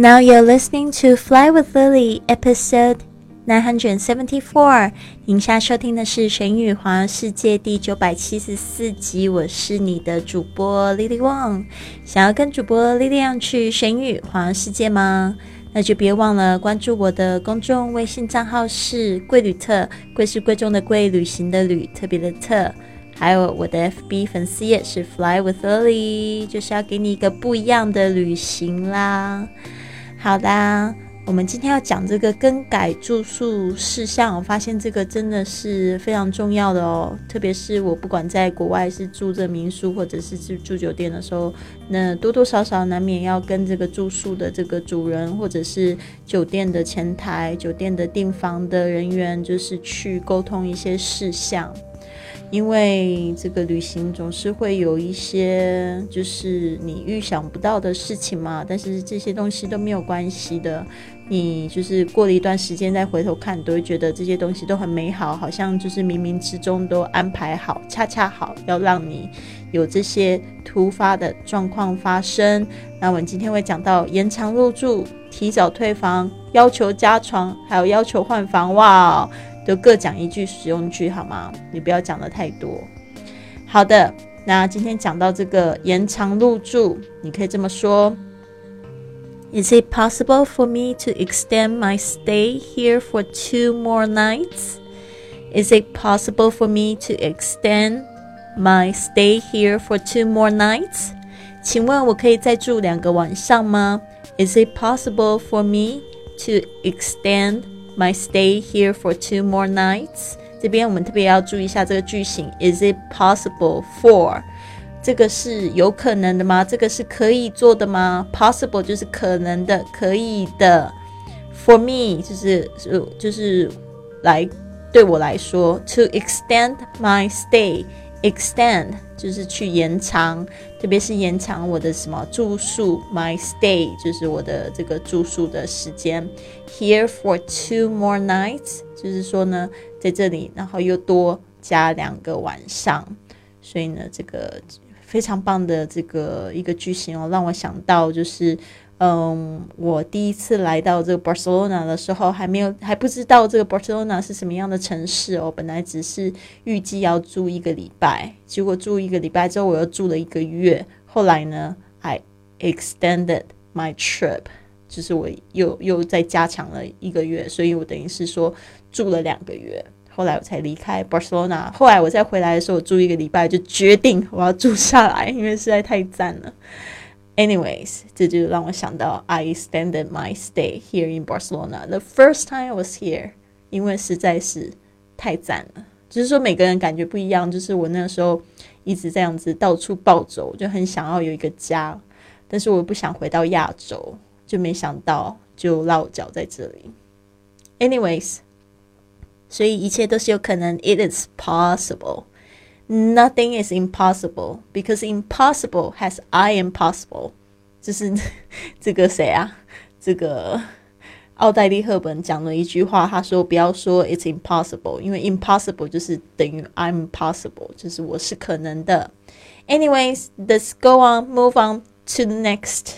Now you're listening to Fly with Lily, episode nine hundred seventy-four。您现在收听的是《神语环游世界》第九百七十四集。我是你的主播 Lily Wang。想要跟主播 Lily 去神语环游世界吗？那就别忘了关注我的公众微信账号是贵旅特，贵是贵重的贵，旅行的旅，特别的特。还有我的 FB 粉丝页是 Fly with Lily，就是要给你一个不一样的旅行啦。好的，我们今天要讲这个更改住宿事项，我发现这个真的是非常重要的哦。特别是我不管在国外是住这民宿，或者是住住酒店的时候，那多多少少难免要跟这个住宿的这个主人，或者是酒店的前台、酒店的订房的人员，就是去沟通一些事项。因为这个旅行总是会有一些就是你预想不到的事情嘛，但是这些东西都没有关系的。你就是过了一段时间再回头看，都会觉得这些东西都很美好，好像就是冥冥之中都安排好，恰恰好要让你有这些突发的状况发生。那我们今天会讲到延长入住、提早退房、要求加床，还有要求换房。哇！就各讲一句实用句好吗？你不要讲的太多。好的，那今天讲到这个延长入住，你可以这么说：Is it possible for me to extend my stay here for two more nights? Is it possible for me to extend my stay here for two more nights? 请问我可以再住两个晚上吗？Is it possible for me to extend My stay here for two more nights。这边我们特别要注意一下这个句型，Is it possible for？这个是有可能的吗？这个是可以做的吗？Possible 就是可能的，可以的。For me 就是就就是来对我来说，to extend my stay，extend 就是去延长， 特别是延长我的什么住宿，my stay 就是我的这个住宿的时间。Here for two more nights，就是说呢，在这里，然后又多加两个晚上，所以呢，这个非常棒的这个一个句型哦，让我想到就是。嗯，我第一次来到这个 Barcelona 的时候，还没有还不知道这个 Barcelona 是什么样的城市哦。本来只是预计要住一个礼拜，结果住一个礼拜之后，我又住了一个月。后来呢，I extended my trip，就是我又又再加强了一个月，所以我等于是说住了两个月。后来我才离开 Barcelona。后来我再回来的时候，我住一个礼拜就决定我要住下来，因为实在太赞了。Anyways，这就让我想到 I extended my stay here in Barcelona the first time I was here，因为实在是太赞了。只是说每个人感觉不一样，就是我那时候一直这样子到处暴走，就很想要有一个家，但是我不想回到亚洲，就没想到就落脚在这里。Anyways，所以一切都是有可能，It is possible。Nothing is impossible because impossible has I am possible。就是这个谁啊？这个奥黛丽·赫本讲了一句话，他说：“不要说 it's impossible，因为 impossible 就是等于 I'm possible，就是我是可能的。” Anyways, let's go on, move on to the next。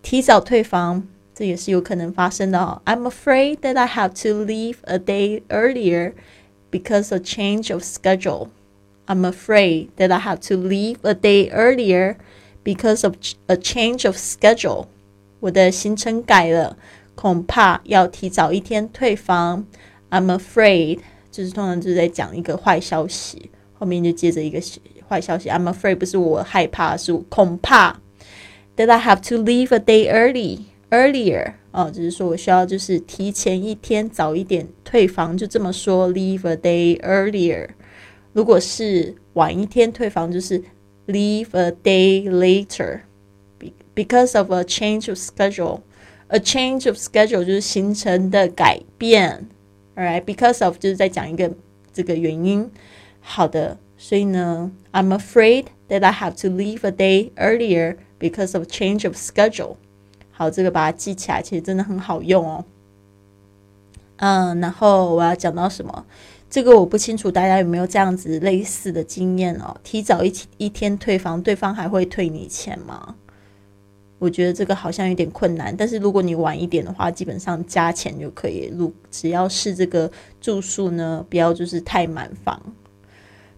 提早退房，这也是有可能发生的哦。I'm afraid that I have to leave a day earlier because of change of schedule。 I'm afraid that I have to leave a day earlier because of a change of schedule. 我的行程改了，恐怕要提早一天退房。I'm afraid 就是通常就是在讲一个坏消息，后面就接着一个坏消息。I'm afraid 不是我害怕，是恐怕。That I have to leave a day early earlier 哦，就是说我需要就是提前一天早一点退房，就这么说，leave a day earlier。 如果是晚一天退房，就是 leave a day later because of a change of schedule. A change of schedule 就是行程的改变，alright? Because of 就是在讲一个这个原因。好的，所以呢，I'm afraid that I have to leave a day earlier because of change of schedule。好，这个把它记起来，其实真的很好用哦。嗯，然后我要讲到什么？ 这个我不清楚，大家有没有这样子类似的经验哦？提早一一天退房，对方还会退你钱吗？我觉得这个好像有点困难。但是如果你晚一点的话，基本上加钱就可以。如只要是这个住宿呢，不要就是太满房。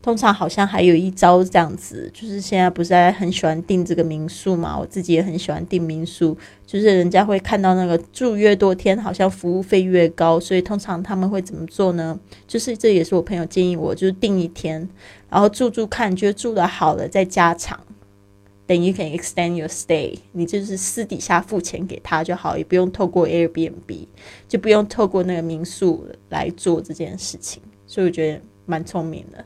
通常好像还有一招这样子，就是现在不是还很喜欢订这个民宿嘛？我自己也很喜欢订民宿，就是人家会看到那个住越多天，好像服务费越高，所以通常他们会怎么做呢？就是这也是我朋友建议我，就是订一天，然后住住看，觉得住的好了再加长，等于 can extend your stay，你就是私底下付钱给他就好，也不用透过 Airbnb，就不用透过那个民宿来做这件事情，所以我觉得蛮聪明的。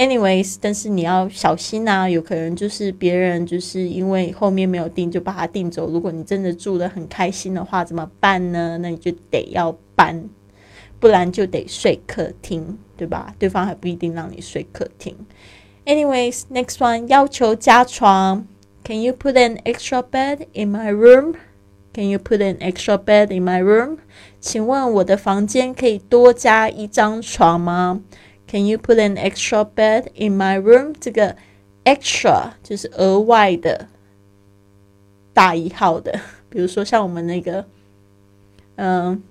Anyways，但是你要小心呐，有可能就是别人就是因为后面没有订就把它订走。如果你真的住的很开心的话，怎么办呢？那你就得要搬，不然就得睡客厅，对吧？对方还不一定让你睡客厅。Anyways，next one，要求加床。Can you put an extra bed in my room？Can you put an extra bed in my room？请问我的房间可以多加一张床吗？Can you put an extra bed in my room？这个 extra 就是额外的、大一号的。比如说像我们那个，嗯，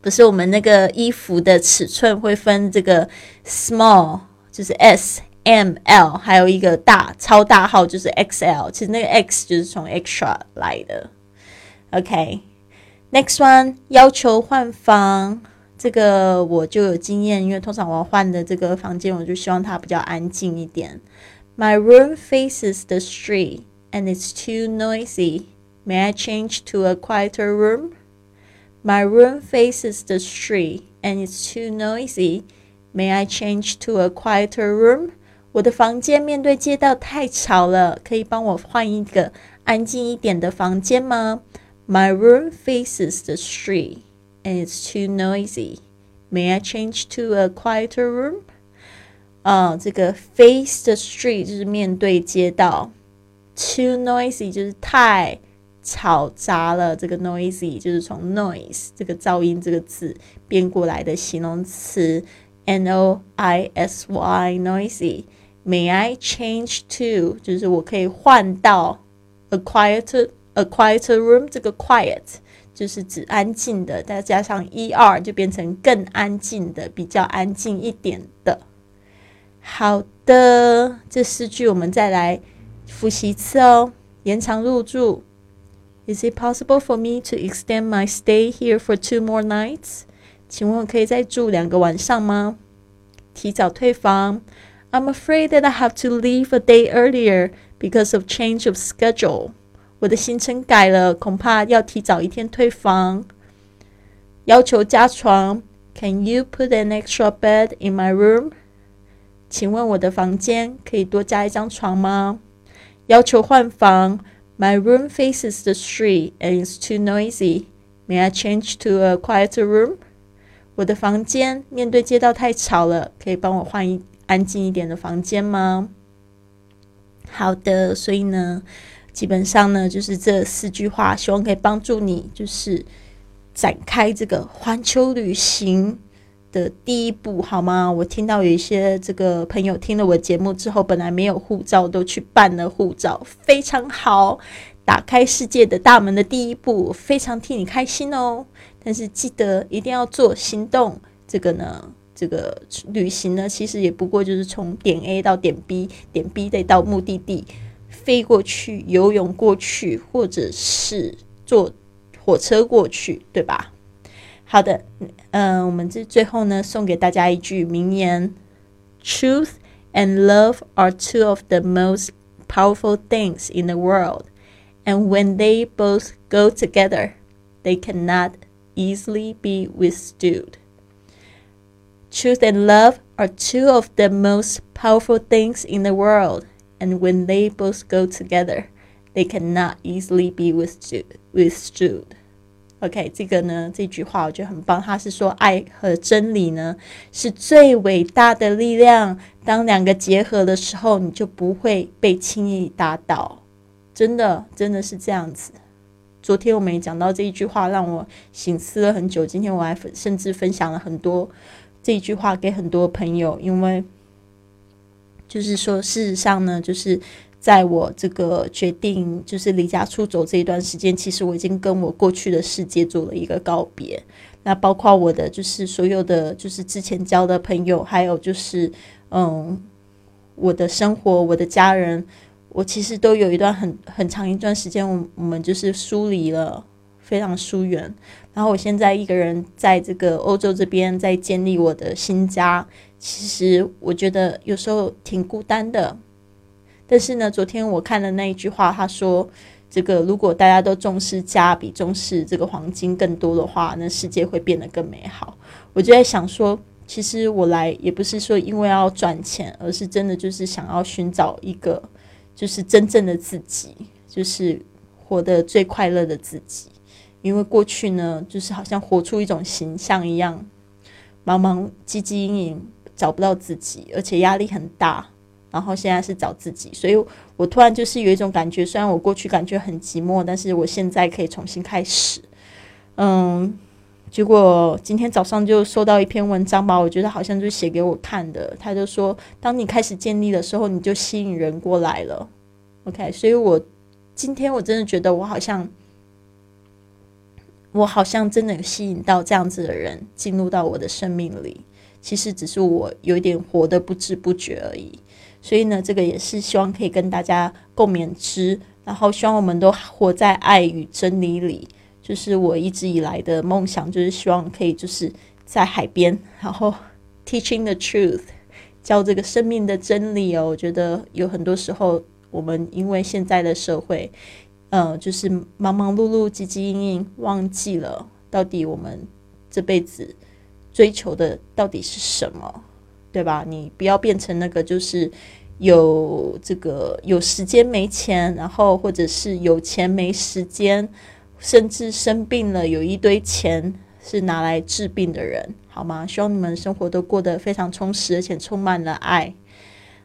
不是我们那个衣服的尺寸会分这个 small，就是 S、M、L，还有一个大超大号就是 XL。其实那个 X 就是从 extra 来的。OK，next one 要求换房。这个我就有经验，因为通常我换的这个房间，我就希望它比较安静一点。My room faces the street and it's too noisy. May I change to a quieter room? My room faces the street and it's too noisy. May I change to a quieter room? 我的房间面对街道太吵了，可以帮我换一个安静一点的房间吗？My room faces the street and it's too noisy. May I change to a quieter room? 啊，这个 face the street 就是面对街道，too noisy 就是太吵杂了。这个 noisy 就是从 noise 这个噪音这个字变过来的形容词，n o i s y noisy。May I change to 就是我可以换到 a quieter a quieter room 这个 quiet。 就是指安静的，再加上 er 就变成更安静的，比较安静一点的。好的，这四句我们再来复习一次哦。延长入住，Is it possible for me to extend my stay here for two more nights？请问我可以再住两个晚上吗？提早退房，I'm afraid that I have to leave a day earlier because of change of schedule。 我的行程改了，恐怕要提早一天退房。要求加床，Can you put an extra bed in my room？请问我的房间可以多加一张床吗？要求换房，My room faces the street and it's too noisy. May I change to a quieter room？我的房间面对街道太吵了，可以帮我换一安静一点的房间吗？好的，所以呢。基本上呢，就是这四句话，希望可以帮助你，就是展开这个环球旅行的第一步，好吗？我听到有一些这个朋友听了我节目之后，本来没有护照，都去办了护照，非常好，打开世界的大门的第一步，非常替你开心哦。但是记得一定要做行动，这个呢，这个旅行呢，其实也不过就是从点 A 到点 B，点 B 再到目的地。飞过去，游泳过去，或者是坐火车过去，对吧？好的，嗯，我们这最后呢，送给大家一句名言：Truth and love are two of the most powerful things in the world, and when they both go together, they cannot easily be withstood. Truth and love are two of the most powerful things in the world and when they both go together, they cannot easily be withstood. withstood. OK，这个呢，这句话我觉得很棒。他是说，爱和真理呢是最伟大的力量。当两个结合的时候，你就不会被轻易打倒。真的，真的是这样子。昨天我们也讲到这一句话，让我醒思了很久。今天我还甚至分享了很多这一句话给很多朋友，因为。就是说，事实上呢，就是在我这个决定就是离家出走这一段时间，其实我已经跟我过去的世界做了一个告别。那包括我的就是所有的就是之前交的朋友，还有就是嗯我的生活，我的家人，我其实都有一段很很长一段时间，我我们就是疏离了，非常疏远。然后我现在一个人在这个欧洲这边，在建立我的新家，其实我觉得有时候挺孤单的。但是呢，昨天我看了那一句话，他说：“这个如果大家都重视家比重视这个黄金更多的话，那世界会变得更美好。”我就在想说，其实我来也不是说因为要赚钱，而是真的就是想要寻找一个就是真正的自己，就是活得最快乐的自己。因为过去呢，就是好像活出一种形象一样，茫茫汲汲营营，找不到自己，而且压力很大。然后现在是找自己，所以我突然就是有一种感觉，虽然我过去感觉很寂寞，但是我现在可以重新开始。嗯，结果今天早上就收到一篇文章吧，我觉得好像就写给我看的。他就说，当你开始建立的时候，你就吸引人过来了。OK，所以我今天我真的觉得我好像，我好像真的有吸引到这样子的人进入到我的生命里。其实只是我有一点活的不知不觉而已。所以呢，这个也是希望可以跟大家共勉之，然后希望我们都活在爱与真理里。就是我一直以来的梦想，就是希望可以就是在海边，然后 teaching the truth，教这个生命的真理哦。我觉得有很多时候，我们因为现在的社会，呃，就是忙忙碌碌、汲汲营营，忘记了到底我们这辈子追求的到底是什么。对吧？你不要变成那个，就是有这个有时间没钱，然后或者是有钱没时间，甚至生病了有一堆钱是拿来治病的人，好吗？希望你们生活都过得非常充实，而且充满了爱。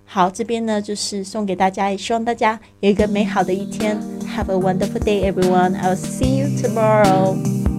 好，这边呢就是送给大家，也希望大家有一个美好的一天。Have a wonderful day, everyone. I'll see you tomorrow.